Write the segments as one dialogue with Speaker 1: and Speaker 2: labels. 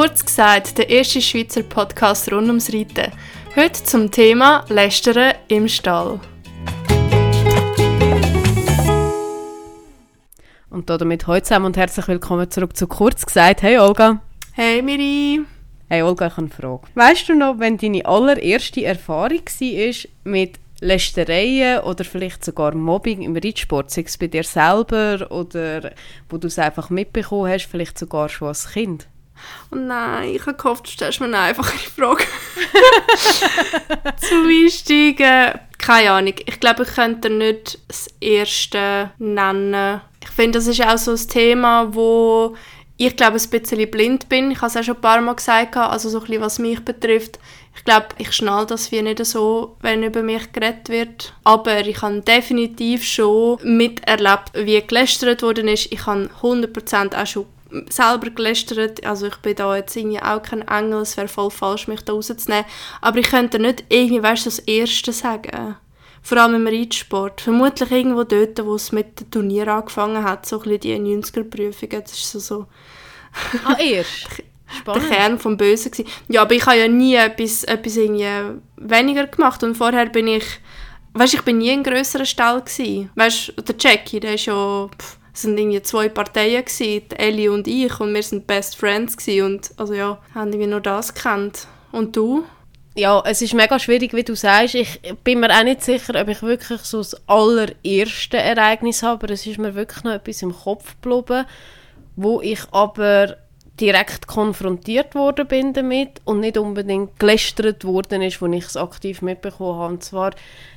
Speaker 1: Kurz gesagt, der erste Schweizer Podcast rund ums Reiten. Heute zum Thema Lästern im Stall.
Speaker 2: Und damit heute zusammen und herzlich willkommen zurück zu Kurz gesagt. Hey Olga.
Speaker 1: Hey Miri.
Speaker 2: Hey Olga, ich habe eine Frage. Weißt du noch, wenn deine allererste Erfahrung war mit Lästereien oder vielleicht sogar Mobbing im Reitsport, sei es bei dir selber oder wo du es einfach mitbekommen hast, vielleicht sogar schon als Kind?
Speaker 1: Oh nein, ich habe gehofft, du stellst mir eine einfache Frage. Zum Einsteigen, keine Ahnung. Ich glaube, ich könnte nicht das Erste nennen. Ich finde, das ist auch so ein Thema, wo ich glaube, ein bisschen blind bin. Ich habe es auch schon ein paar Mal gesagt, also so ein bisschen, was mich betrifft. Ich glaube, ich schnall das wie nicht so, wenn über mich geredet wird. Aber ich habe definitiv schon miterlebt, wie gelästert worden ist. Ich habe 100% auch schon selber gelästert. Also ich bin da jetzt irgendwie auch kein Engel, es wäre voll falsch, mich da rauszunehmen. Aber ich könnte nicht irgendwie, weißt du, das Erste sagen. Vor allem im Reitsport. Vermutlich irgendwo dort, wo es mit dem Turnier angefangen hat, so ein bisschen die 90er-Prüfungen. Das ist so... so
Speaker 2: ah, erst?
Speaker 1: Spannend. der Kern vom Bösen gewesen. Ja, aber ich habe ja nie etwas, etwas irgendwie weniger gemacht und vorher bin ich, weißt, ich bin nie in grösseren Stall gewesen. Weißt, der Jackie, der ist ja, pff, es sind irgendwie zwei Parteien gewesen, Ellie und ich und wir sind Best Friends gewesen und also ja, haben wir nur das gekannt. Und du?
Speaker 2: Ja, es ist mega schwierig, wie du sagst. Ich bin mir auch nicht sicher, ob ich wirklich so das allererste Ereignis habe, aber es ist mir wirklich noch etwas im Kopf geblieben, wo ich aber direkt konfrontiert worden bin damit und nicht unbedingt gelästert worden ist, als ich es aktiv mitbekommen habe. Und zwar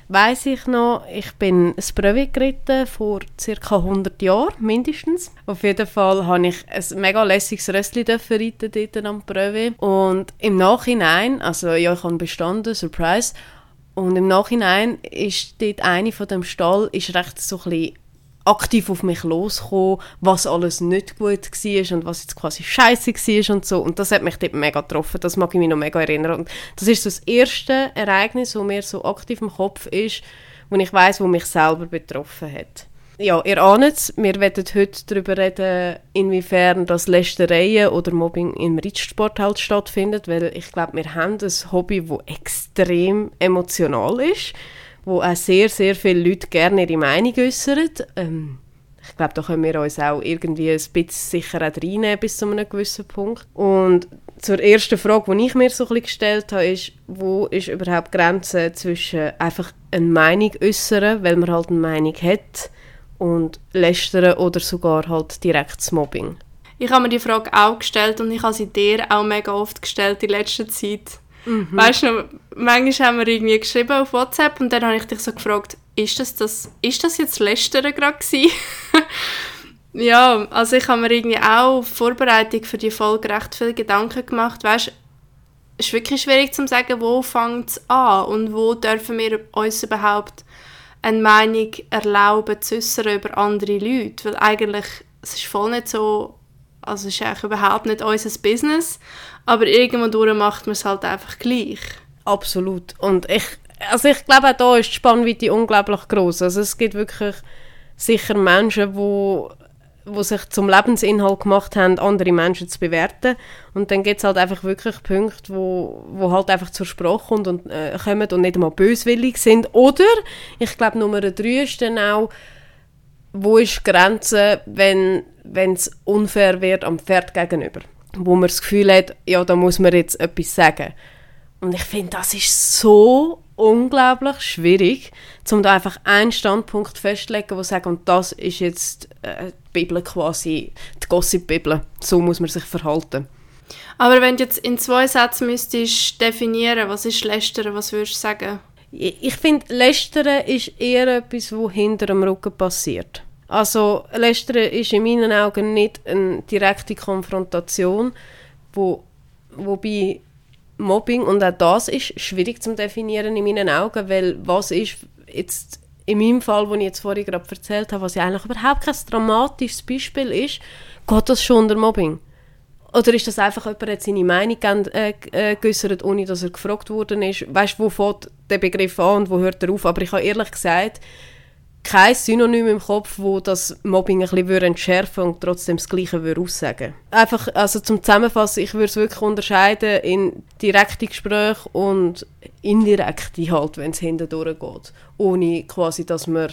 Speaker 2: weiß ich noch, ich bin ein Brevet geritten vor ca. 100 Jahren, mindestens. Auf jeden Fall habe ich ein mega lässiges Röstchen reiten dort am Brevet. Und im Nachhinein, also ja, ich habe bestanden, Surprise, und im Nachhinein ist dort eine von dem Stall ist recht so ein bisschen aktiv auf mich losgekommen, was alles nicht gut war und was jetzt quasi scheiße war und so. Und das hat mich dort mega getroffen. Das mag ich mich noch mega erinnern. Und das ist so das erste Ereignis, wo mir so aktiv im Kopf ist, wo ich weiß, wo mich selber betroffen hat. Ja, ihr ahnt es, wir werden heute darüber reden, inwiefern das Lästereien oder Mobbing im Reitsport halt stattfindet, weil ich glaube, wir haben ein Hobby, das extrem emotional ist wo auch sehr, sehr viele Leute gerne ihre Meinung äußern. Ähm, ich glaube, da können wir uns auch irgendwie ein bisschen sicher reinnehmen bis zu einem gewissen Punkt. Und zur ersten Frage, die ich mir so ein bisschen gestellt habe, ist, wo ist überhaupt die Grenze zwischen einfach eine Meinung äußern, weil man halt eine Meinung hat, und lästern oder sogar halt direkt das Mobbing?
Speaker 1: Ich habe mir die Frage auch gestellt und ich habe sie dir auch mega oft gestellt in letzter Zeit. Mhm. Weißt du, manchmal haben wir irgendwie geschrieben auf WhatsApp und dann habe ich dich so gefragt, ist das, das, ist das jetzt Lästern gerade ja, also ich habe mir irgendwie auch auf Vorbereitung für die Folge recht viele Gedanken gemacht. Weißt es ist wirklich schwierig zu sagen, wo fängt es an und wo dürfen wir uns überhaupt eine Meinung erlauben zu äußern über andere Leute, weil eigentlich es ist voll nicht so, also ist eigentlich überhaupt nicht unser Business aber irgendwann macht man es halt einfach gleich.
Speaker 2: Absolut. Und ich, also ich glaube, auch da ist die Spannweite unglaublich groß. Also es gibt wirklich sicher Menschen, wo wo sich zum Lebensinhalt gemacht haben, andere Menschen zu bewerten. Und dann gibt es halt einfach wirklich Punkte, wo, wo halt einfach zur Sprache kommt und, äh, kommen und nicht einmal böswillig sind. Oder, ich glaube, Nummer drei ist dann auch, wo ist die Grenze, wenn es unfair wird am Pferd gegenüber wo man das Gefühl hat, ja, da muss man jetzt etwas sagen. Und ich finde, das ist so unglaublich schwierig, um da einfach einen Standpunkt festzulegen, wo sagt, und das ist jetzt äh, die Bibel quasi, die Gossip-Bibel. So muss man sich verhalten.
Speaker 1: Aber wenn du jetzt in zwei Sätzen müsstest definieren, was ist Lästern, was würdest du sagen?
Speaker 2: Ich, ich finde, Lästern ist eher etwas, was hinter dem Rücken passiert. Also Lästern ist in meinen Augen nicht eine direkte Konfrontation, wo, wobei Mobbing, und auch das ist schwierig zu definieren in meinen Augen, weil was ist jetzt in meinem Fall, den ich jetzt vorhin gerade erzählt habe, was ja eigentlich überhaupt kein dramatisches Beispiel ist, geht das schon unter Mobbing? Oder ist das einfach jemand hat seine Meinung äh, äh, geäußert, ohne dass er gefragt worden ist? Weißt du, wo fängt der Begriff an und wo hört er auf? Aber ich habe ehrlich gesagt, kein Synonym im Kopf, wo das Mobbing ein bisschen entschärfen und trotzdem das Gleiche würde aussagen. Einfach, also zum Zusammenfassen, ich würde es wirklich unterscheiden in direkte Gespräche und indirekte halt, wenn es hindurch geht. Ohne quasi, dass man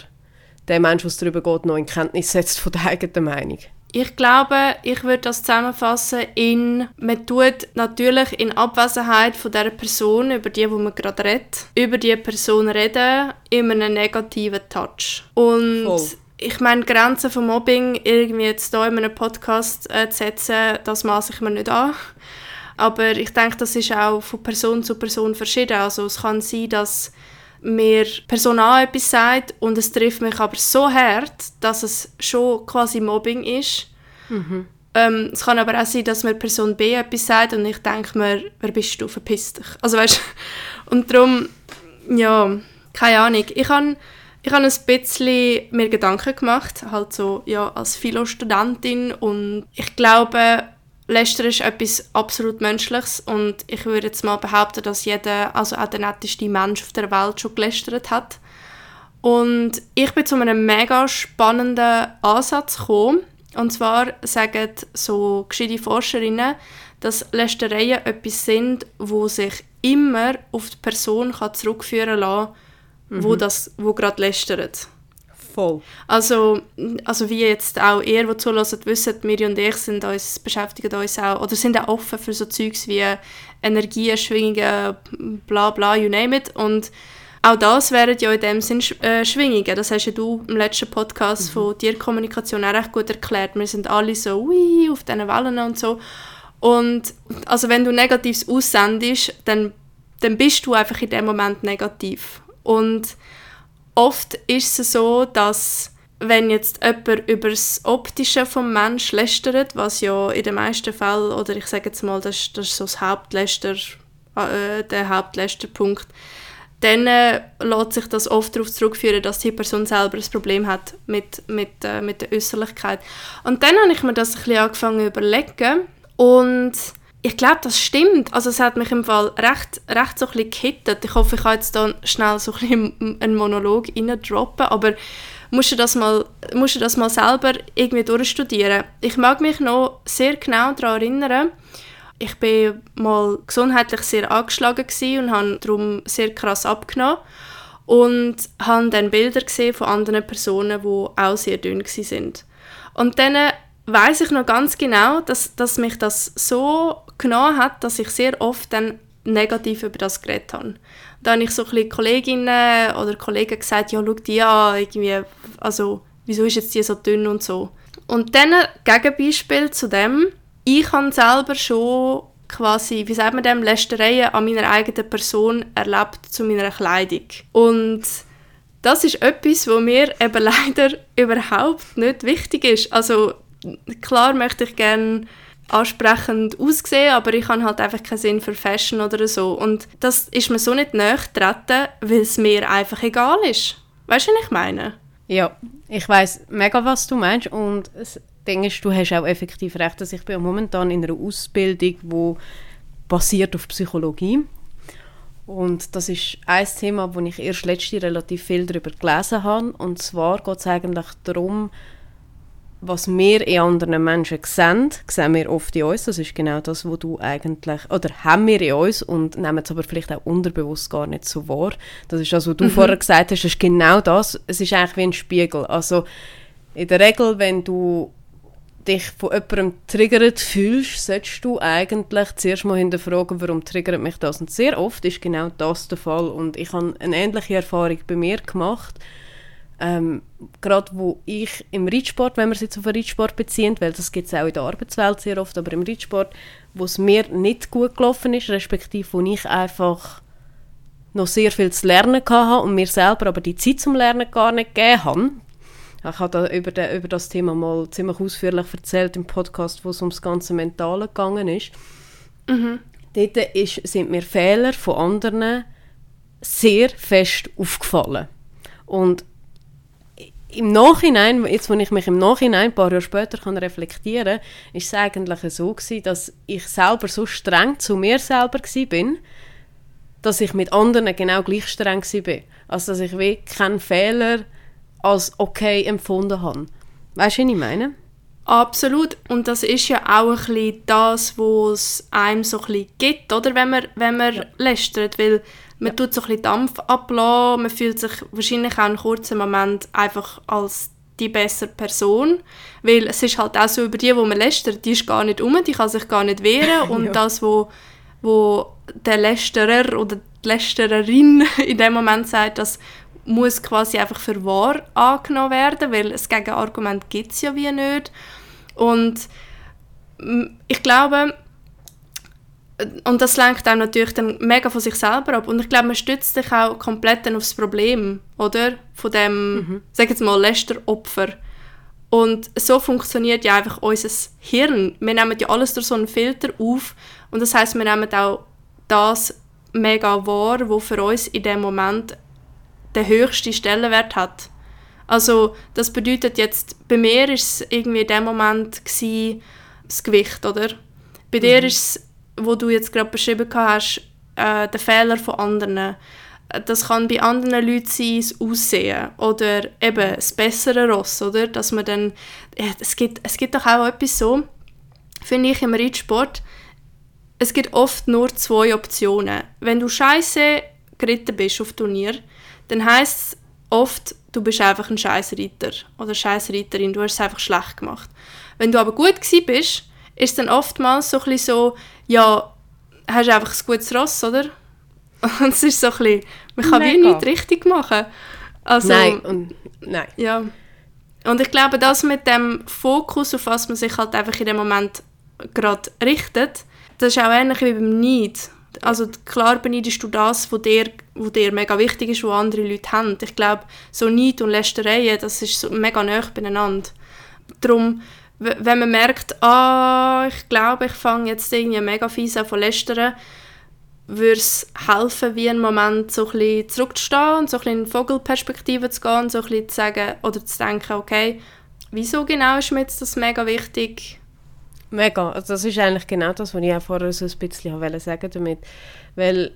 Speaker 2: den Menschen, was darüber geht, noch in Kenntnis setzt von der eigenen Meinung.
Speaker 1: Ich glaube, ich würde das zusammenfassen in, man tut natürlich in Abwesenheit von der Person, über die, wo man gerade redet, über die Person reden, in einem negativen Touch. Und Voll. ich meine, Grenzen von Mobbing irgendwie jetzt hier in einem Podcast äh, zu setzen, das maße ich mir nicht an. Aber ich denke, das ist auch von Person zu Person verschieden. Also es kann sein, dass mir Person A etwas sagt und es trifft mich aber so hart, dass es schon quasi Mobbing ist. Mhm. Ähm, es kann aber auch sein, dass mir Person B etwas sagt und ich denke mir, wer bist du, verpiss dich. Also weißt und darum, ja, keine Ahnung. Ich habe ich habe ein bisschen mir Gedanken gemacht, halt so, ja, als Philo-Studentin und ich glaube, Lästern ist etwas absolut Menschliches und ich würde jetzt mal behaupten, dass jeder, also auch der netteste Mensch auf der Welt schon gelästert hat. Und ich bin zu einem mega spannenden Ansatz gekommen. Und zwar sagen so gescheite Forscherinnen, dass Lästereien etwas sind, wo sich immer auf die Person kann zurückführen kann, mhm. wo, das, wo gerade lästert.
Speaker 2: Voll.
Speaker 1: Also, also wie jetzt auch ihr, die zuhören, wissen, Miri und ich sind uns, beschäftigen uns auch, oder sind auch offen für so Zeugs wie Energien, Schwingungen, bla bla, you name it. Und auch das wären ja in dem Sinn äh, Schwingungen. Das hast ja du im letzten Podcast mhm. von Tierkommunikation auch recht gut erklärt. Wir sind alle so ui, auf diesen Wellen und so. Und also wenn du Negatives aussendest, dann, dann bist du einfach in dem Moment negativ. Und oft ist es so, dass wenn jetzt jemand über das Optische vom Mensch lästert, was ja in den meisten Fällen, oder ich sage jetzt mal, das, das ist so das Hauptläster, äh, der Hauptlästerpunkt, dann äh, lässt sich das oft darauf zurückführen, dass die Person selber ein Problem hat mit, mit, äh, mit der Äußerlichkeit. Und dann habe ich mir das ein bisschen angefangen zu überlegen und ich glaube, das stimmt. Also es hat mich im Fall recht, recht so ein bisschen gehittet. Ich hoffe, ich kann jetzt da schnell so ein einen Monolog droppen, aber musst du das mal, musst du das mal selber irgendwie durchstudieren. Ich mag mich noch sehr genau daran erinnern, ich bin mal gesundheitlich sehr angeschlagen und habe darum sehr krass abgenommen und habe dann Bilder gesehen von anderen Personen, die auch sehr dünn sind. Und dann weiß ich noch ganz genau, dass, dass mich das so genommen hat, dass ich sehr oft dann negativ über das geredet habe. Da habe ich so ein Kolleginnen oder Kollegen gesagt, ja, schau die an, irgendwie, also, wieso ist jetzt die so dünn und so. Und dann, Gegenbeispiel zu dem, ich habe selber schon quasi, wie sagt man dem, Lästereien an meiner eigenen Person erlebt zu meiner Kleidung. Und das ist etwas, wo mir eben leider überhaupt nicht wichtig ist. Also klar möchte ich gerne ansprechend aussehen, aber ich habe halt einfach keinen Sinn für Fashion oder so. Und das ist mir so nicht nachgetreten, weil es mir einfach egal ist. Weißt du, was ich meine?
Speaker 2: Ja, ich weiß mega, was du meinst und denkst, du hast auch effektiv recht, dass ich bin momentan in einer Ausbildung, die basiert auf Psychologie. Und das ist ein Thema, wo ich erst letzte relativ viel darüber gelesen habe. Und zwar geht es eigentlich darum, was wir in anderen Menschen sehen, sehen wir oft in uns. Das ist genau das, was du eigentlich, oder haben wir in uns und nehmen es aber vielleicht auch unterbewusst gar nicht so wahr. Das ist das, was du mhm. vorher gesagt hast, das ist genau das. Es ist eigentlich wie ein Spiegel. Also in der Regel, wenn du dich von jemandem triggert fühlst, solltest du eigentlich zuerst mal hinterfragen, warum triggert mich das. Und sehr oft ist genau das der Fall. Und ich habe eine ähnliche Erfahrung bei mir gemacht. Ähm, Gerade wo ich im Reitsport, wenn wir es jetzt auf den Reitsport beziehen, weil das gibt es auch in der Arbeitswelt sehr oft, aber im Reitsport, wo es mir nicht gut gelaufen ist, respektive wo ich einfach noch sehr viel zu lernen hatte und mir selber aber die Zeit zum Lernen gar nicht gegeben habe, ich habe da über, de, über das Thema mal ziemlich ausführlich erzählt im Podcast, wo es ums ganze Mentale gegangen ist. Mhm. Dort ist, sind mir Fehler von anderen sehr fest aufgefallen. Und im Nachhinein, jetzt wo ich mich im Nachhinein, ein paar Jahre später kann reflektieren kann, ist es eigentlich so gewesen, dass ich selber so streng zu mir selber bin, dass ich mit anderen genau gleich streng war. Also dass ich wie keinen Fehler als okay empfunden habe. Weißt du, was ich meine?
Speaker 1: Absolut. Und das ist ja auch ein bisschen das, was es einem so ein bisschen gibt, oder? Wenn man, wenn man ja. lästert, weil man tut so ein bisschen Dampf ablassen, man fühlt sich wahrscheinlich auch einen kurzen Moment einfach als die bessere Person, weil es ist halt auch so, über die, wo man lästert, die ist gar nicht um, die kann sich gar nicht wehren und ja. das, wo, wo der Lästerer oder die Lästererin in dem Moment sagt, das muss quasi einfach für wahr angenommen werden, weil das Gegenargument gibt es ja wie nicht. Und mm, ich glaube, und das lenkt einem natürlich dann mega von sich selber ab. Und ich glaube, man stützt sich auch komplett dann aufs Problem, oder? Von dem, mhm. sag jetzt mal, Lästeropfer. Und so funktioniert ja einfach unser Hirn. Wir nehmen ja alles durch so einen Filter auf. Und das heißt, wir nehmen auch das mega wahr, wo für uns in dem Moment den höchsten Stellenwert hat. Also das bedeutet jetzt, bei mir war es irgendwie in dem Moment gewesen, das Gewicht, oder? Bei mhm. dir ist es, wo du jetzt gerade beschrieben hast, äh, der Fehler von anderen. Das kann bei anderen Leuten sein, das Aussehen oder eben das bessere Ross, oder? Dass man dann, ja, es, gibt, es gibt doch auch etwas so, finde ich im Reitsport, es gibt oft nur zwei Optionen. Wenn du scheiße geritten bist auf Turnier, dann heisst es oft, du bist einfach ein scheiß Reiter oder scheiß Reiterin, du hast es einfach schlecht gemacht. Wenn du aber gut gewesen bist, ist dann oftmals so ein so, ja, hast du einfach ein gutes Ross, oder? Und es ist so ein bisschen, man kann Mega. wie nichts richtig machen.
Speaker 2: Also, nein, und, nein.
Speaker 1: Ja. Und ich glaube, das mit dem Fokus, auf was man sich halt einfach in dem Moment gerade richtet, das ist auch ähnlich wie beim Neid. Also klar beneidest du das, was dir, wo dir mega wichtig ist, was andere Leute haben. Ich glaube, so Neid und Lästereien, das ist so mega nah beieinander. Darum, wenn man merkt, ah, ich glaube, ich fange jetzt irgendwie mega fies an zu lästern, würde es helfen, wie einen Moment so ein zurückzustehen und so ein in Vogelperspektive zu gehen und so ein zu sagen oder zu denken, okay, wieso genau ist mir jetzt das mega wichtig?
Speaker 2: Mega. Also das ist eigentlich genau das, was ich auch vorher so ein bisschen wollte sagen damit. Weil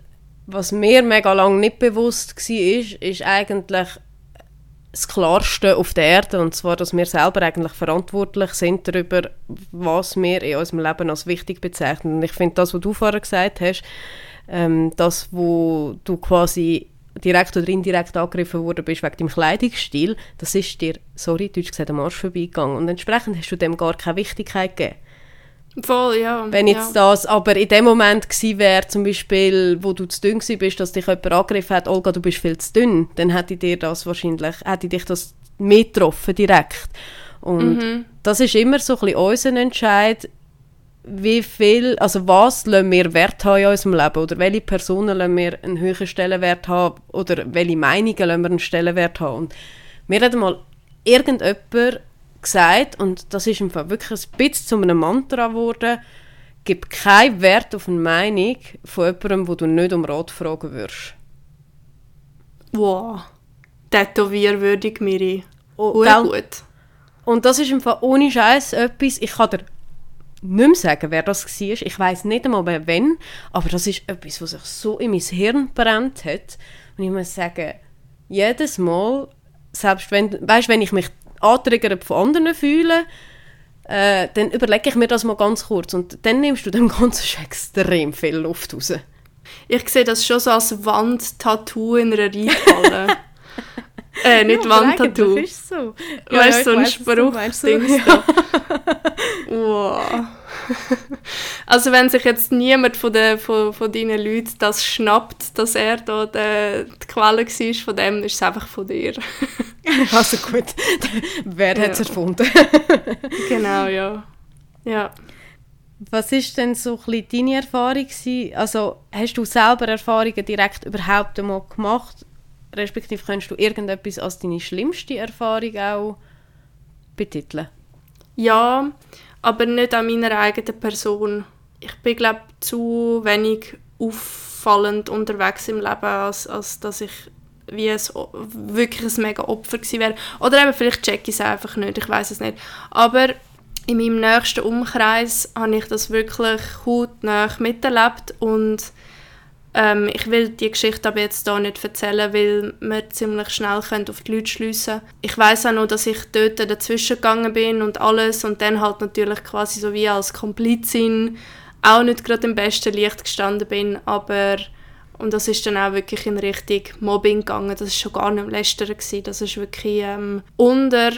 Speaker 2: was mir mega lange nicht bewusst war, ist, ist eigentlich das Klarste auf der Erde, und zwar, dass wir selber eigentlich verantwortlich sind darüber, was wir in unserem Leben als wichtig bezeichnen. Und ich finde, das, was du vorher gesagt hast, ähm, das, wo du quasi direkt oder indirekt angegriffen worden bist wegen deinem Kleidungsstil, das ist dir, sorry, deutsch gesagt, am Arsch vorbeigegangen. Und entsprechend hast du dem gar keine Wichtigkeit gegeben.
Speaker 1: Voll, ja.
Speaker 2: Wenn jetzt ja. das aber in dem Moment gewesen wäre, zum Beispiel, wo du zu dünn bist, dass dich jemand angegriffen hat, Olga, du bist viel zu dünn, dann hätte dir das wahrscheinlich, hätte dich das mitgetroffen direkt. Und mhm. das ist immer so ein bisschen unser Entscheid, wie viel, also was lassen wir Wert haben in unserem Leben oder welche Personen lassen wir einen höheren Stellenwert haben oder welche Meinungen lassen wir einen Stellenwert haben. Und mir hat mal irgendjemand gesagt, und das ist im Fall wirklich ein bisschen zu einem Mantra geworden, gib keinen Wert auf eine Meinung von jemandem, wo du nicht um Rat fragen würdest.
Speaker 1: Wow. Tätowierwürdig, Miri. Oh, gut.
Speaker 2: Und das ist im Fall ohne Scheiß etwas, ich kann dir nicht mehr sagen, wer das war. Ich weiß nicht einmal mehr, wann, aber das ist etwas, was sich so in mein Hirn brennt hat. Und ich muss sagen, jedes Mal, selbst wenn, weißt, wenn ich mich antriggert von anderen fühlen, äh, dann überlege ich mir das mal ganz kurz und dann nimmst du dem Ganzen schon extrem viel Luft raus.
Speaker 1: Ich sehe das schon so als Wandtattoo in einer Reithalle. äh, nicht ja, Wandtattoo. Das ist so. Ja, weißt du, so ein Spruch-Ding. Ja. wow. Also wenn sich jetzt niemand von, den, von, von deinen Leuten das schnappt, dass er da die, die Quelle war von dem, ist es einfach von dir.
Speaker 2: also gut, wer hat es erfunden?
Speaker 1: genau, ja. ja.
Speaker 2: Was ist denn so ein deine Erfahrung gewesen? Also hast du selber Erfahrungen direkt überhaupt einmal gemacht? Respektive kannst du irgendetwas als deine schlimmste Erfahrung auch betiteln?
Speaker 1: Ja, aber nicht an meiner eigenen Person. Ich bin, glaube zu wenig auffallend unterwegs im Leben, als, als dass ich wie es wirklich ein mega Opfer gewesen wäre. Oder eben vielleicht check ich es einfach nicht, ich weiß es nicht. Aber in meinem nächsten Umkreis habe ich das wirklich hautnah miterlebt und Ähm, ich will die Geschichte aber jetzt hier nicht erzählen, weil wir ziemlich schnell auf die Leute schliessen Ich weiß auch noch, dass ich dort dazwischen gegangen bin und alles und dann halt natürlich quasi so wie als Komplizin auch nicht gerade im besten Licht gestanden bin, aber und das ist dann auch wirklich in Richtung Mobbing gegangen. Das ist schon gar nicht lästern gewesen. Das ist wirklich ähm, unter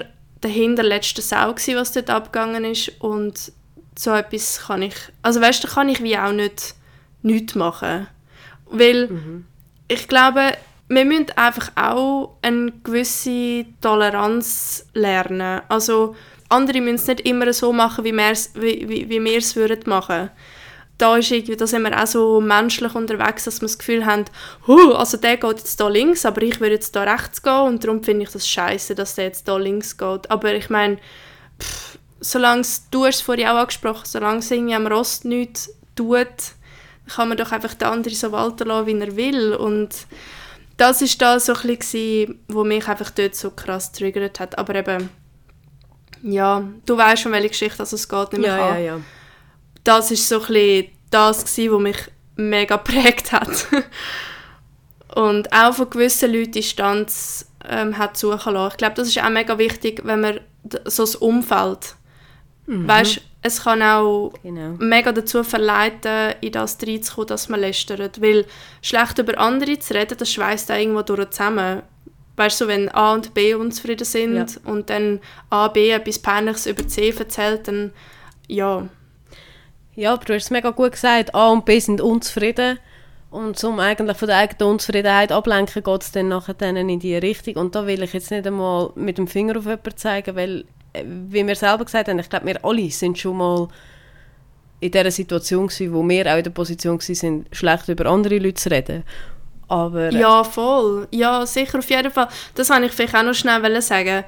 Speaker 1: der hinterletzten Sau gewesen, was dort abgegangen ist und so etwas kann ich, also weißt du, kann ich wie auch nicht nichts machen. Weil mhm. ich glaube, wir müssen einfach auch eine gewisse Toleranz lernen. Also andere müssen es nicht immer so machen, wie wir es wie, wie, wie machen würden da ist irgendwie, da sind wir auch so menschlich unterwegs, dass wir das Gefühl haben, huh, also der geht jetzt da links, aber ich würde jetzt da rechts gehen und darum finde ich das scheiße, dass der jetzt da links geht. Aber ich meine, solange du hast es vorhin auch angesprochen, solange es irgendwie am Rost nichts tut, kann man doch einfach den anderen so walten lassen, wie er will. Und das ist da so ein bisschen, was mich einfach dort so krass triggert hat. Aber eben, ja, du weißt schon, welche Geschichte also es geht,
Speaker 2: nämlich ja, ja, ja.
Speaker 1: Das ist so ein das gewesen, was mich mega prägt hat. Und auch von gewissen Leuten Distanz ähm, hat suchen lassen. Ich glaube, das ist auch mega wichtig, wenn man so das Umfeld Mhm. Weißt, es kann auch genau. mega dazu verleiten, in das reinzukommen, dass man lästert. Weil schlecht über andere zu reden, das schweißt auch irgendwo durch zusammen. Weißt du, so, wenn A und B unzufrieden sind ja. und dann A, B etwas Peinliches über C erzählt, dann ja.
Speaker 2: Ja, aber du hast es mega gut gesagt, A und B sind unzufrieden. Und um eigentlich von der eigenen Unzufriedenheit ablenken, geht es dann nachher in die Richtung. Und da will ich jetzt nicht einmal mit dem Finger auf jemanden zeigen, weil wie wir selber gesagt haben, ich glaube, wir alle sind schon mal in dieser Situation gewesen, wo wir auch in der Position sind, schlecht über andere Leute zu reden. Aber,
Speaker 1: ja, voll. Ja, sicher, auf jeden Fall. Das wollte ich vielleicht auch noch schnell sagen.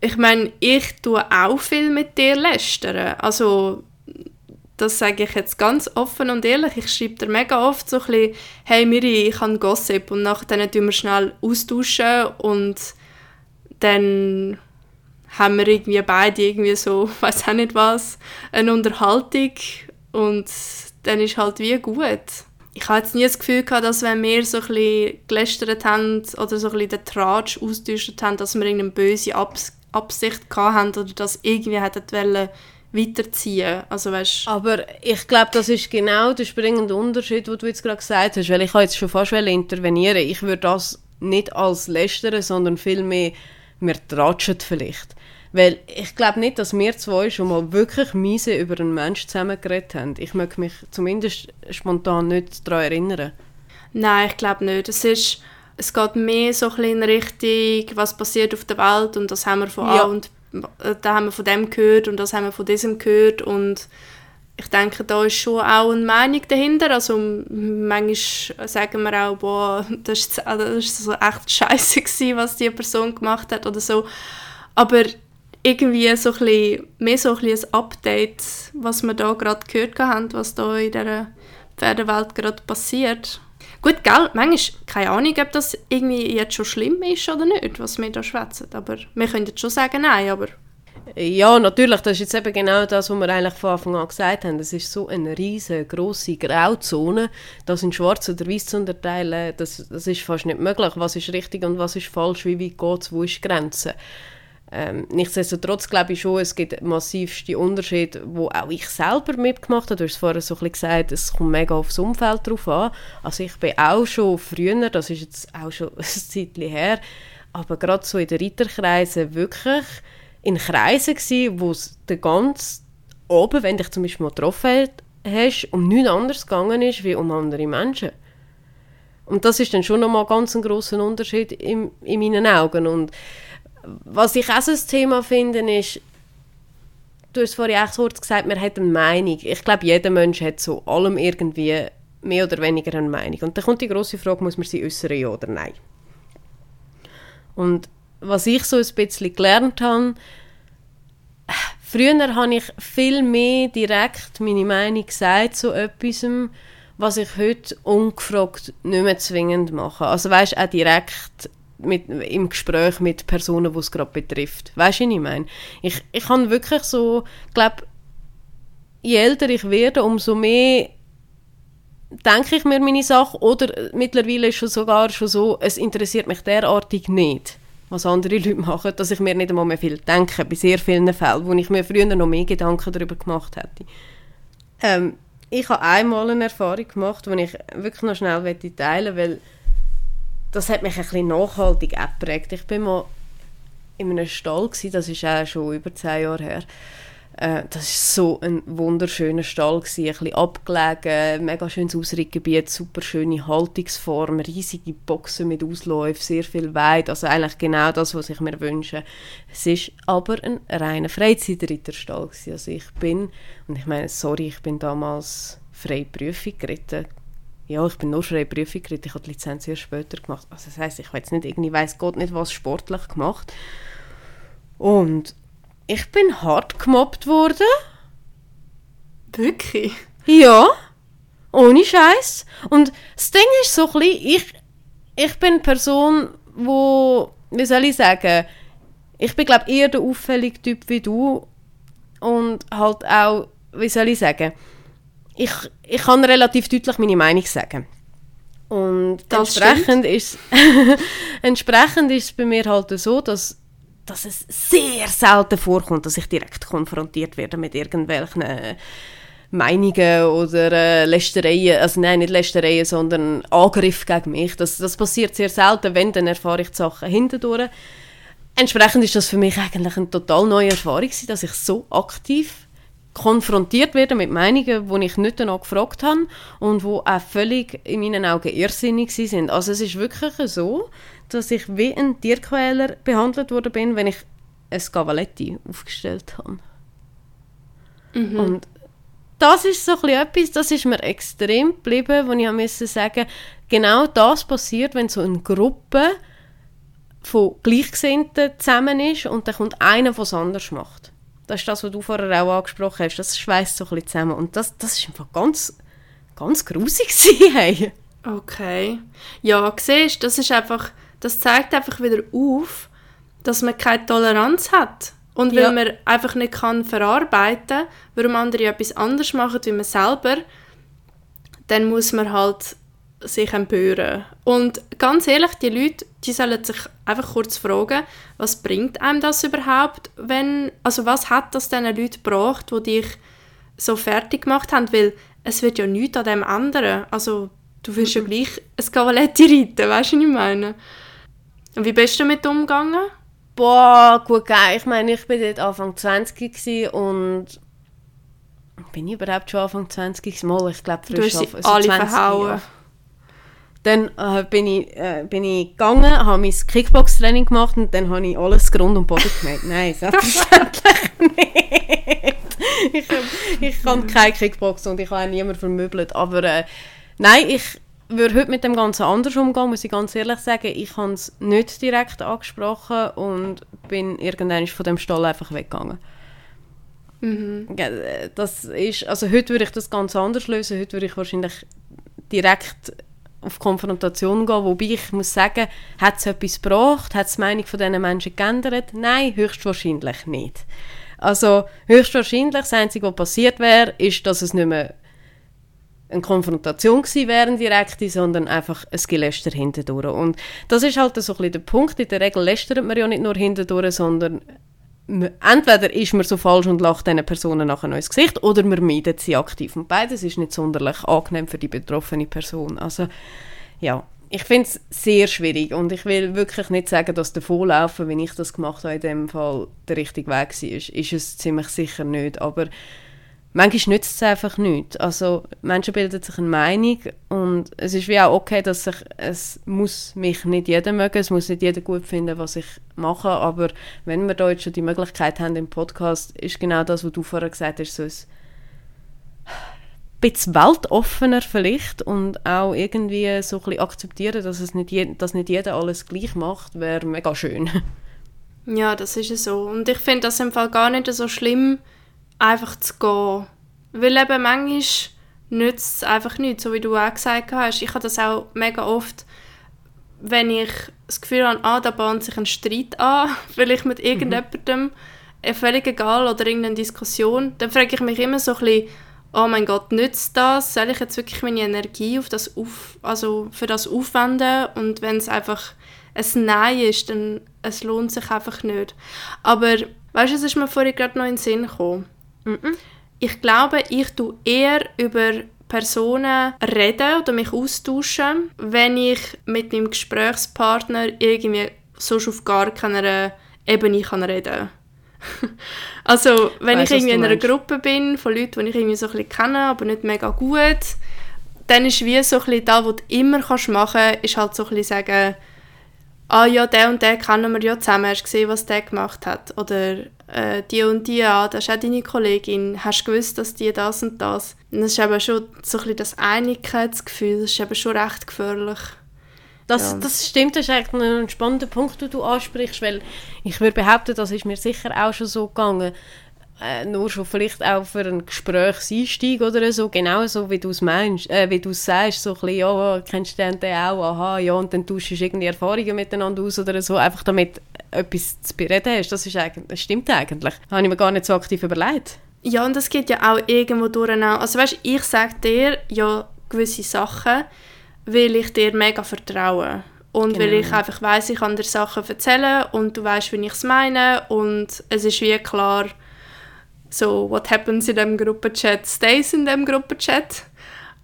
Speaker 1: Ich meine, ich tue auch viel mit dir lästern. Also, das sage ich jetzt ganz offen und ehrlich. Ich schreibe dir mega oft so ein bisschen, hey Miri, ich habe Gossip und nachher tun wir schnell austauschen und dann haben wir irgendwie beide irgendwie so, weiß auch nicht was, eine Unterhaltung und dann ist halt wie gut. Ich hatte jetzt nie das Gefühl gehabt, dass wenn wir so ein bisschen gelästert haben oder so ein bisschen den Tratsch austauscht haben, dass wir irgendeine böse Abs Absicht hatten oder das irgendwie hätten wollen weiterziehen. Also, weißt,
Speaker 2: Aber ich glaube, das ist genau der springende Unterschied, den du jetzt gerade gesagt hast, weil ich jetzt schon fast intervenieren Ich würde das nicht als lästern, sondern vielmehr, wir tratschen vielleicht. Weil ich glaube nicht, dass wir zwei schon mal wirklich miese über einen Menschen zusammengeredet haben. Ich möchte mich zumindest spontan nicht daran erinnern.
Speaker 1: Nein, ich glaube nicht. Es, ist, es geht mehr so ein in Richtung, was passiert auf der Welt und das haben wir von ja. und äh, da haben wir von dem gehört und das haben wir von diesem gehört und ich denke, da ist schon auch eine Meinung dahinter. Also manchmal sagen wir auch, boah, das ist, das ist so echt scheiße was die Person gemacht hat oder so. Aber irgendwie so ein bisschen, mehr so ein, bisschen ein Update, was wir da gerade gehört haben, was da in dieser Pferdewelt gerade passiert. Gut, gell, manchmal, keine Ahnung, ob das irgendwie jetzt schon schlimm ist oder nicht, was wir da schwätzen, aber wir können jetzt schon sagen, nein, aber...
Speaker 2: Ja, natürlich, das ist jetzt eben genau das, was wir eigentlich von Anfang an gesagt haben. Das ist so eine riesengroße Grauzone, das in schwarz oder weiß zu unterteilen, das, das ist fast nicht möglich. Was ist richtig und was ist falsch, wie weit geht es, wo ist die Grenze? Ähm, nichtsdestotrotz glaube ich schon, es gibt massivste Unterschiede, wo auch ich selber mitgemacht habe. Du hast vorher so ein bisschen gesagt, es kommt mega aufs Umfeld drauf an. Also ich bin auch schon früher, das ist jetzt auch schon ein Zeitchen her, aber gerade so in den Ritterkreisen wirklich in Kreisen gewesen, wo es den ganzen oben, wenn dich zum Beispiel mal getroffen hast, um nichts anderes gegangen ist, wie um andere Menschen. Und das ist dann schon nochmal ganz ein grosser Unterschied in, in meinen Augen. Und was ich auch so ein Thema finde, ist, du hast vorhin auch kurz gesagt, man hat eine Meinung. Ich glaube, jeder Mensch hat zu allem irgendwie mehr oder weniger eine Meinung. Und dann kommt die große Frage, muss man sie äußern, ja oder nein? Und was ich so ein bisschen gelernt habe, früher habe ich viel mehr direkt meine Meinung gesagt zu etwas, was ich heute ungefragt nicht mehr zwingend mache. Also weißt auch direkt mit, im Gespräch mit Personen, die es gerade betrifft. Weißt du, was ich meine? Ich, ich habe wirklich so, glaube je älter ich werde, umso mehr denke ich mir meine Sache oder mittlerweile ist es sogar schon so, es interessiert mich derartig nicht, was andere Leute machen, dass ich mir nicht einmal mehr viel denke, bei sehr vielen Fällen, wo ich mir früher noch mehr Gedanken darüber gemacht hätte. Ähm, ich habe einmal eine Erfahrung gemacht, die ich wirklich noch schnell teilen möchte, weil das hat mich ein bisschen nachhaltig geprägt. Ich bin mal in einem Stall, gewesen, das ist auch schon über zehn Jahre her, äh, das ist so ein wunderschöner Stall gewesen, ein bisschen abgelegen, mega schönes Ausrichtgebiet, super schöne Haltungsform, riesige Boxen mit Ausläufen, sehr viel weit, also eigentlich genau das, was ich mir wünsche. Es ist aber ein reiner Freizeitritterstall gewesen. also ich bin, und ich meine, sorry, ich bin damals freie Prüfung geritten, ja, ich bin nur freie Prüfung geritten, ich habe die Lizenz erst später gemacht, also das heisst, ich jetzt nicht irgendwie, weiss Gott nicht was sportlich gemacht und ich bin hart gemobbt worden.
Speaker 1: Wirklich?
Speaker 2: Ja, ohne Scheiß. Und das Ding ist so ein bisschen, ich, ich bin eine Person, wo, wie soll ich sagen, ich bin glaube eher der auffällige Typ wie du und halt auch, wie soll ich sagen, ich, ich kann relativ deutlich meine Meinung sagen. Und das entsprechend ist, entsprechend ist es bei mir halt so, dass dass es sehr selten vorkommt, dass ich direkt konfrontiert werde mit irgendwelchen Meinungen oder äh, Lästereien, also nein, nicht Lästereien, sondern Angriff gegen mich. Das, das passiert sehr selten, wenn, dann erfahre ich die Sachen hintendurch. Entsprechend ist das für mich eigentlich eine total neue Erfahrung dass ich so aktiv konfrontiert werde mit Meinungen, die ich nicht danach gefragt habe und die auch völlig in meinen Augen irrsinnig sind. Also es ist wirklich so, dass ich wie ein Tierquäler behandelt worden bin, wenn ich ein Cavaletti aufgestellt habe. Mhm. Und das ist so etwas, das ist mir extrem geblieben, wo ich musste sagen, genau das passiert, wenn so eine Gruppe von Gleichgesinnten zusammen ist und dann kommt einer, der es anders macht. Das ist das, was du vorher auch angesprochen hast. Das schweißt so ein bisschen zusammen. Und das, das ist einfach ganz, ganz grusig hey.
Speaker 1: Okay. Ja, siehst das ist einfach das zeigt einfach wieder auf, dass man keine Toleranz hat. Und weil ja. man einfach nicht kann verarbeiten, warum andere etwas anders machen wie man selber, dann muss man halt sich empören. Und ganz ehrlich, die Leute, die sollen sich einfach kurz fragen, was bringt einem das überhaupt, wenn, also was hat das diesen Leuten gebracht, die dich so fertig gemacht haben, weil es wird ja nichts an dem ändern. Also du wirst ja gleich ein Cavaletti reiten, weißt du, was ich meine? Und wie bist du damit umgegangen?
Speaker 2: Boah, gut, geil. Ich meine, ich war dort Anfang 20 und bin ich überhaupt schon Anfang 20 Mal? Ich glaube,
Speaker 1: frisch du hast sie alle 20 verhauen. Jahre.
Speaker 2: Dann äh, bin, ich, äh, bin ich gegangen, habe mein Kickbox-Training gemacht und dann habe ich alles Grund und Boden gemäht. Nein, selbstverständlich nicht. ich, ich kann kein Kickbox und ich habe auch niemanden vermöbelt. Aber äh, nein, ich, würde heute mit dem Ganzen anders umgehen, muss ich ganz ehrlich sagen. Ich habe es nicht direkt angesprochen und bin irgendwann von dem Stall einfach weggegangen. Mhm. Das ist, also heute würde ich das ganz anders lösen. Heute würde ich wahrscheinlich direkt auf Konfrontation gehen, wobei ich muss sagen, hat es etwas gebracht? Hat es die Meinung von diesen Menschen geändert? Nein, höchstwahrscheinlich nicht. Also höchstwahrscheinlich, das Einzige, was passiert wäre, ist, dass es nicht mehr eine Konfrontation gewesen wären, direkte, sondern einfach ein Geläster hintendurch. Und das ist halt so ein bisschen der Punkt. In der Regel lästert man ja nicht nur hintendurch, sondern entweder ist man so falsch und lacht diesen Personen nachher ins Gesicht oder man meidet sie aktiv. Und beides ist nicht sonderlich angenehm für die betroffene Person. Also, ja, ich finde es sehr schwierig und ich will wirklich nicht sagen, dass der Vorlaufen, wie ich das gemacht habe, in dem Fall der richtige Weg war. Ist es ziemlich sicher nicht, aber manchmal nützt es einfach nicht. Also Menschen bilden sich eine Meinung und es ist wie auch okay, dass sich, es muss mich nicht jeder mögen, es muss nicht jeder gut finden, was ich mache, aber wenn wir da jetzt schon die Möglichkeit haben im Podcast, ist genau das, was du vorher gesagt hast, so ein bisschen weltoffener vielleicht und auch irgendwie so ein bisschen akzeptieren, dass, es nicht, je, dass nicht jeder alles gleich macht, wäre mega schön.
Speaker 1: Ja, das ist so. Und ich finde das im Fall gar nicht so schlimm, einfach zu gehen. Weil eben manchmal nützt es einfach nichts, so wie du auch gesagt hast. Ich habe das auch mega oft, wenn ich das Gefühl habe, ah, da bahnt sich ein Streit an, vielleicht mit irgendjemandem, mhm. völlig egal, oder irgendeine Diskussion, dann frage ich mich immer so ein bisschen, oh mein Gott, nützt das? Soll ich jetzt wirklich meine Energie auf das auf, also für das aufwenden? Und wenn es einfach ein Nein ist, dann es lohnt sich einfach nicht. Aber weißt du, es ist mir vorhin gerade noch in den Sinn gekommen.
Speaker 2: Mhm.
Speaker 1: Ich glaube, ich tue eher über Personen reden oder mich austauschen, wenn ich mit meinem Gesprächspartner irgendwie sonst auf gar keiner Ebene kann reden Also, wenn
Speaker 2: Weiss,
Speaker 1: ich irgendwie in einer. Gruppe bin, von Leuten, die ich irgendwie so ein bisschen kenne, aber nicht mega gut, dann ist wie so ein bisschen das, was du immer kannst machen kannst, ist halt so ein bisschen sagen, ah ja, der und der kennen wir ja zusammen, hast du gesehen, was der gemacht hat? Oder äh, die und die, ah, das ist auch deine Kollegin, hast du gewusst, dass die das und das? Und das ist eben schon so ein bisschen das Einigkeitsgefühl, das ist eben schon recht gefährlich.
Speaker 2: Das,
Speaker 1: Ja.
Speaker 2: das stimmt, das ist eigentlich ein spannender Punkt, den du ansprichst, weil ich würde behaupten, das ist mir sicher auch schon so gegangen, äh, nur schon vielleicht auch für einen Gesprächseinstieg oder so, genau so wie du es meinst, äh, wie du es sagst, so ein bisschen, ja, kennst du den, auch, aha, ja, und dann tauschst du irgendwie Erfahrungen miteinander aus oder so, einfach damit etwas zu bereden hast, das, ist eigentlich, das stimmt eigentlich. Habe ich mir gar nicht so aktiv überlegt.
Speaker 1: Ja, und das geht ja auch irgendwo durch. Auch. Also weißt, ich sage dir ja gewisse Sachen, weil ich dir mega vertraue. Und weil
Speaker 2: Genau.
Speaker 1: ich einfach weiß, ich kann dir Sachen erzählen und du weißt, wie ich es meine. Und es ist wie klar, so, what happens in dem Gruppenchat stays in dem Gruppenchat.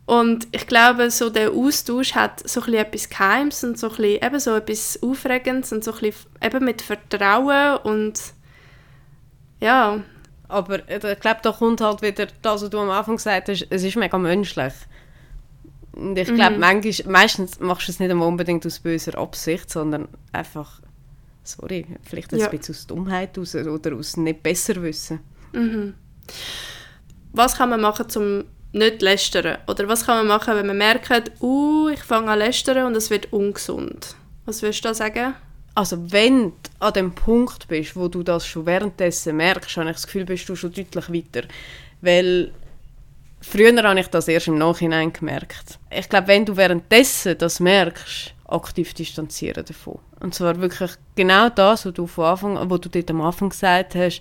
Speaker 1: Und ich glaube, so der Austausch hat so ein etwas Geheimes und so ein bisschen, eben so etwas Aufregendes und so ein bisschen eben mit Vertrauen und ja,
Speaker 2: Aber äh, ich glaube, da kommt halt wieder das, was du am Anfang gesagt hast, es ist mega menschlich. Und ich glaube, manchmal, meistens machst du es nicht unbedingt aus böser Absicht, sondern einfach, sorry, vielleicht ein
Speaker 1: Ja.
Speaker 2: bisschen aus Dummheit raus oder aus nicht besser wissen.
Speaker 1: Was kann man machen, um nicht zu lästern? Oder was kann man machen, wenn man merkt, uh, ich fange an zu lästern und es wird ungesund? Was würdest du da sagen?
Speaker 2: Also wenn du an dem Punkt bist, wo du das schon währenddessen merkst, habe ich das Gefühl, bist du schon deutlich weiter. Weil früher habe ich das erst im Nachhinein gemerkt. Ich glaube, wenn du währenddessen das merkst, aktiv distanzieren davon. Und zwar wirklich genau das, was du, von Anfang, wo du dort am Anfang gesagt hast,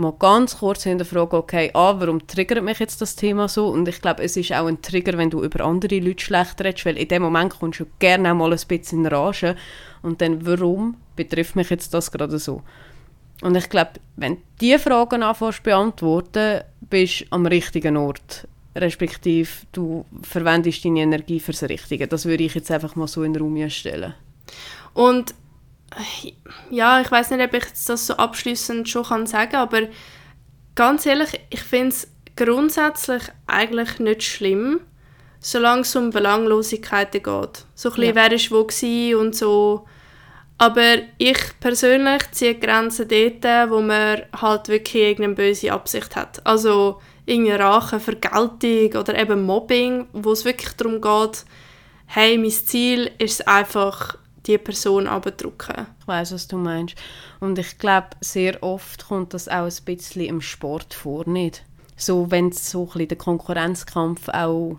Speaker 2: mal ganz kurz hinterfragen, okay, ah, warum triggert mich jetzt das Thema so? Und ich glaube, es ist auch ein Trigger, wenn du über andere Leute schlecht redest, weil in dem Moment kommst du gerne auch mal ein bisschen in Rage und dann, warum betrifft mich jetzt das gerade so? Und ich glaube, wenn du diese Fragen anfängst beantworten, bist du am richtigen Ort. Respektive, du verwendest deine Energie fürs Richtige. Das würde ich jetzt einfach mal so in den Raum stellen.
Speaker 1: Und ja, ich weiß nicht, ob ich das so abschließend schon kann sagen, aber ganz ehrlich, ich finde es grundsätzlich eigentlich nicht schlimm, solange es um Belanglosigkeiten geht. So ein bisschen,
Speaker 2: Ja.
Speaker 1: wer ist wo und so. Aber ich persönlich ziehe Grenzen dort, wo man halt wirklich irgendeine böse Absicht hat. Also irgendeine Rache, Vergeltung oder eben Mobbing, wo es wirklich darum geht, hey, mein Ziel ist es einfach, die Person abzudrücken.
Speaker 2: Ich weiß, was du meinst. Und ich glaube, sehr oft kommt das auch ein bisschen im Sport vor, nicht? So, wenn so ein bisschen der Konkurrenzkampf auch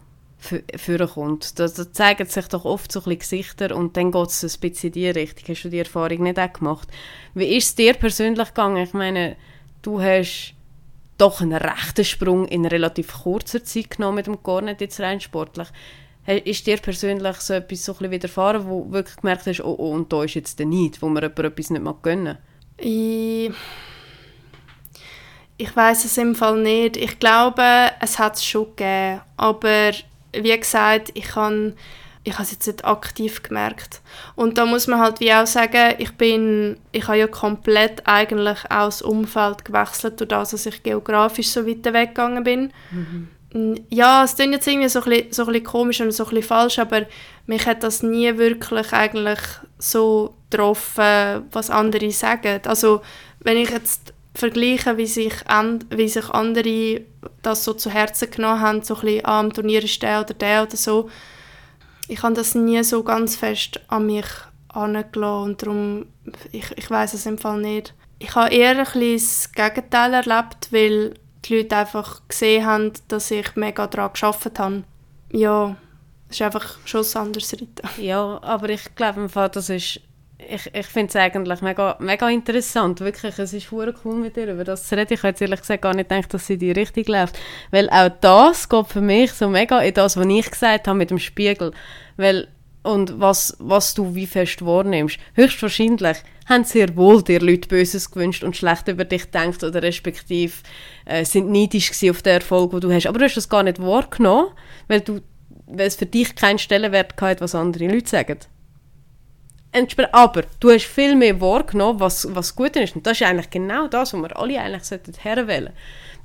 Speaker 2: vorkommt. Da, da zeigen sich doch oft so ein bisschen Gesichter und dann geht es ein bisschen in die Richtung. Hast du die Erfahrung nicht auch gemacht? Wie ist es dir persönlich gegangen? Ich meine, du hast doch einen rechten Sprung in relativ kurzer Zeit genommen mit dem gar nicht jetzt rein sportlich. Ist dir persönlich so etwas so ein widerfahren, wo du wirklich gemerkt hast, oh, oh, und da ist jetzt der Neid, wo man jemand etwas nicht mag gönnen
Speaker 1: Ich, ich weiß es im Fall nicht. Ich glaube, es hat es schon gegeben. Aber wie gesagt, ich habe ich habe es jetzt nicht aktiv gemerkt. Und da muss man halt wie auch sagen, ich bin, ich habe ja komplett eigentlich auch das Umfeld gewechselt, durch das, dass ich geografisch so weit weggegangen bin. Mm, Ja, es klingt jetzt irgendwie so ein, bisschen, so ein bisschen komisch und so ein bisschen falsch, aber mich hat das nie wirklich eigentlich so getroffen, was andere sagen. Also, wenn ich jetzt vergleiche, wie sich, an, wie sich andere das so zu Herzen genommen haben, so ein bisschen, ah, am Turnier ist der oder der oder so, ich habe das nie so ganz fest an mich herangelassen und darum, ich, ich weiß es im Fall nicht. Ich habe eher ein bisschen das Gegenteil erlebt, weil die Leute einfach gesehen haben, dass ich mega daran gearbeitet habe. Ja, es ist einfach schon das andere Seite.
Speaker 2: Ja, aber ich glaube das ist ich, ich finde es eigentlich mega, mega interessant. Wirklich, es ist cool mit dir über das zu reden. Ich jetzt ehrlich gesagt gar nicht gedacht, dass sie die richtig läuft. Weil auch das geht für mich so mega in das, was ich gesagt habe mit dem Spiegel. Weil, und was, was du wie fest wahrnimmst. Höchstwahrscheinlich haben sehr wohl dir Leute Böses gewünscht und schlecht über dich denkt oder respektive äh, sind neidisch auf den Erfolg, den du hast. Aber du hast das gar nicht wahrgenommen, weil, du, weil es für dich keinen Stellenwert hat, was andere Leute sagen. Aber du hast viel mehr wahrgenommen, was, was gut ist. Und das ist eigentlich genau das, was wir alle eigentlich herwählen sollten.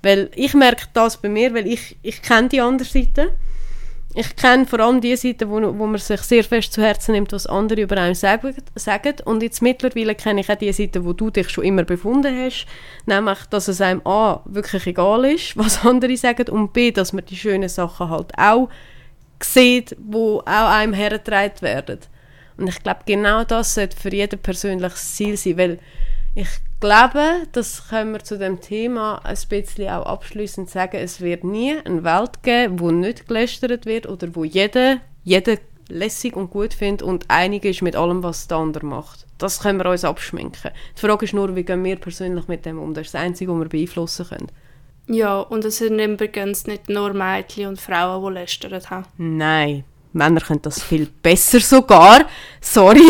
Speaker 2: Weil ich merke das bei mir, weil ich, ich kenne die andere Seite. Ich kenne vor allem die Seite, wo, wo man sich sehr fest zu Herzen nimmt, was andere über einen sagen. Und jetzt mittlerweile kenne ich auch die Seite, wo du dich schon immer befunden hast. Nämlich, dass es einem A, wirklich egal ist, was andere sagen und B, dass man die schönen Sachen halt auch sieht, wo auch einem hergetragen werden. Und ich glaube, genau das sollte für jeden persönliches Ziel sein, weil ich glaube, das können wir zu dem Thema ein bisschen auch abschließend sagen, es wird nie eine Welt geben, wo nicht gelästert wird oder wo jeder, jeder lässig und gut findet und einig ist mit allem, was der andere macht. Das können wir uns abschminken. Die Frage ist nur, wie gehen wir persönlich mit dem um? Das ist das Einzige, was wir beeinflussen können.
Speaker 1: Ja, und es sind übrigens nicht nur Mädchen und Frauen, die lästern haben.
Speaker 2: Nein, Männer können das viel besser sogar. Sorry.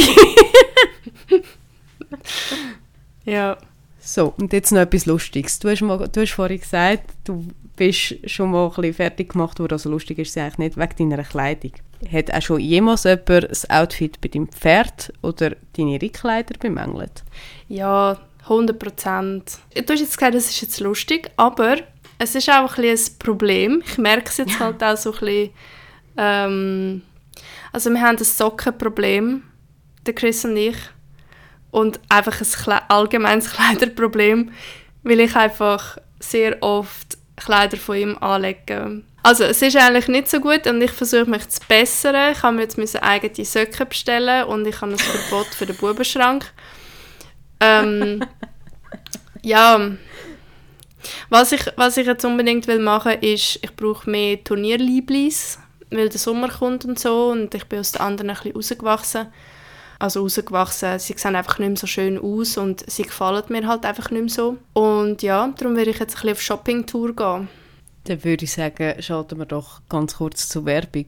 Speaker 1: ja.
Speaker 2: So, und jetzt noch etwas Lustiges. Du hast, mal, du hast vorhin gesagt, du bist schon mal ein bisschen fertig gemacht worden, also lustig ist es eigentlich nicht, wegen deiner Kleidung. Hat auch schon jemals jemand das Outfit bei deinem Pferd oder deine Rickkleider bemängelt?
Speaker 1: Ja, 100 Prozent. Du hast jetzt gesagt, das ist jetzt lustig, aber es ist auch ein, bisschen ein Problem. Ich merke es jetzt halt auch so ein bisschen ähm, also wir haben ein Sockenproblem, der Chris und ich. Und einfach ein Kle allgemeines Kleiderproblem, weil ich einfach sehr oft Kleider von ihm anlege. Also es ist eigentlich nicht so gut und ich versuche mich zu bessern. Ich habe mir jetzt meine eigene Socken bestellen und ich habe ein Verbot für den Bubenschrank. Ähm, ja, was ich, was ich jetzt unbedingt will machen ist, ich brauche mehr Turnierlieblis weil der Sommer kommt und so und ich bin aus den anderen ein bisschen rausgewachsen. Also rausgewachsen, sie sehen einfach nicht mehr so schön aus und sie gefallen mir halt einfach nicht mehr so. Und ja, darum werde ich jetzt ein bisschen auf Shoppingtour gehen.
Speaker 2: Dann würde ich sagen, schalten wir doch ganz kurz zur Werbung.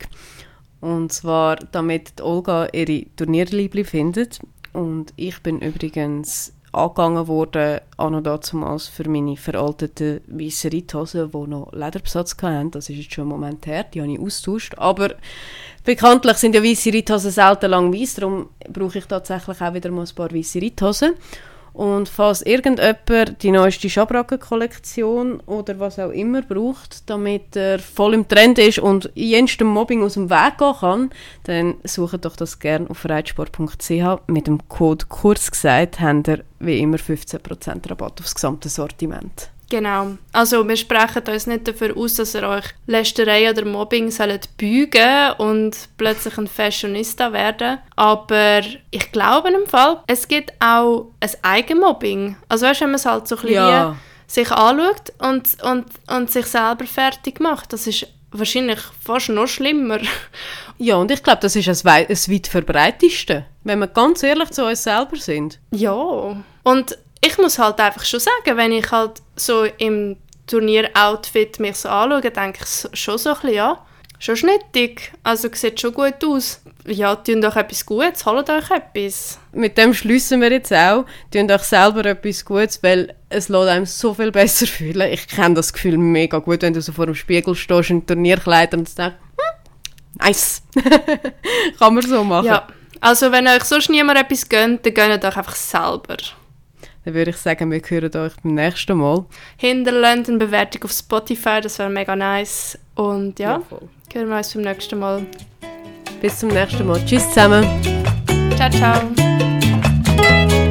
Speaker 2: Und zwar, damit Olga ihre Turnierliebli findet. Und ich bin übrigens angegangen worden, an und damals für meine veralteten weißen Reithosen, die noch Lederbesatz hatten. Das ist jetzt schon ein Moment her, die habe ich austauscht. Aber bekanntlich sind ja weiße Reithosen selten lang weiß, darum brauche ich tatsächlich auch wieder mal ein paar weiße Reithosen. Und falls irgendjemand die neueste Schabracken-Kollektion oder was auch immer braucht, damit er voll im Trend ist und jenstem Mobbing aus dem Weg gehen kann, dann sucht doch das gerne auf reitsport.ch. Mit dem Code KURS gesagt, habt ihr wie immer 15% Rabatt aufs gesamte Sortiment.
Speaker 1: Genau. Also wir sprechen uns nicht dafür aus, dass ihr euch Lästerei oder Mobbing sollt bügen und plötzlich ein Fashionista werden. Aber ich glaube im Fall, es gibt auch ein Eigenmobbing. Also weißt du, wenn man es halt so ein bisschen
Speaker 2: ja.
Speaker 1: sich anschaut und, und, und sich selber fertig macht, das ist wahrscheinlich fast noch schlimmer.
Speaker 2: Ja, und ich glaube, das ist das weit, das weit verbreiteste, wenn wir ganz ehrlich zu uns selber sind.
Speaker 1: Ja, und ich muss halt einfach schon sagen, wenn ich halt so im Turnieroutfit mich so anschaue, denke ich schon so ein bisschen, ja, schon schnittig. Also sieht schon gut aus. Ja, tun doch etwas Gutes, holt euch etwas.
Speaker 2: Mit dem schließen wir jetzt auch. Tun euch selber etwas Gutes, weil es lässt einem so viel besser fühlen. Ich kenne das Gefühl mega gut, wenn du so vor dem Spiegel stehst in Turnierkleidern und denkst, hm, nice. Kann man so machen.
Speaker 1: Ja, also wenn euch sonst niemand etwas gönnt, dann gönnt euch einfach selber.
Speaker 2: Dann würde ich sagen, wir hören euch beim nächsten Mal.
Speaker 1: Hinterlasst eine Bewertung auf Spotify, das wäre mega nice. Und ja,
Speaker 2: Ja,
Speaker 1: hören wir uns beim nächsten Mal.
Speaker 2: Bis zum nächsten Mal. Tschüss zusammen.
Speaker 1: Ciao, ciao.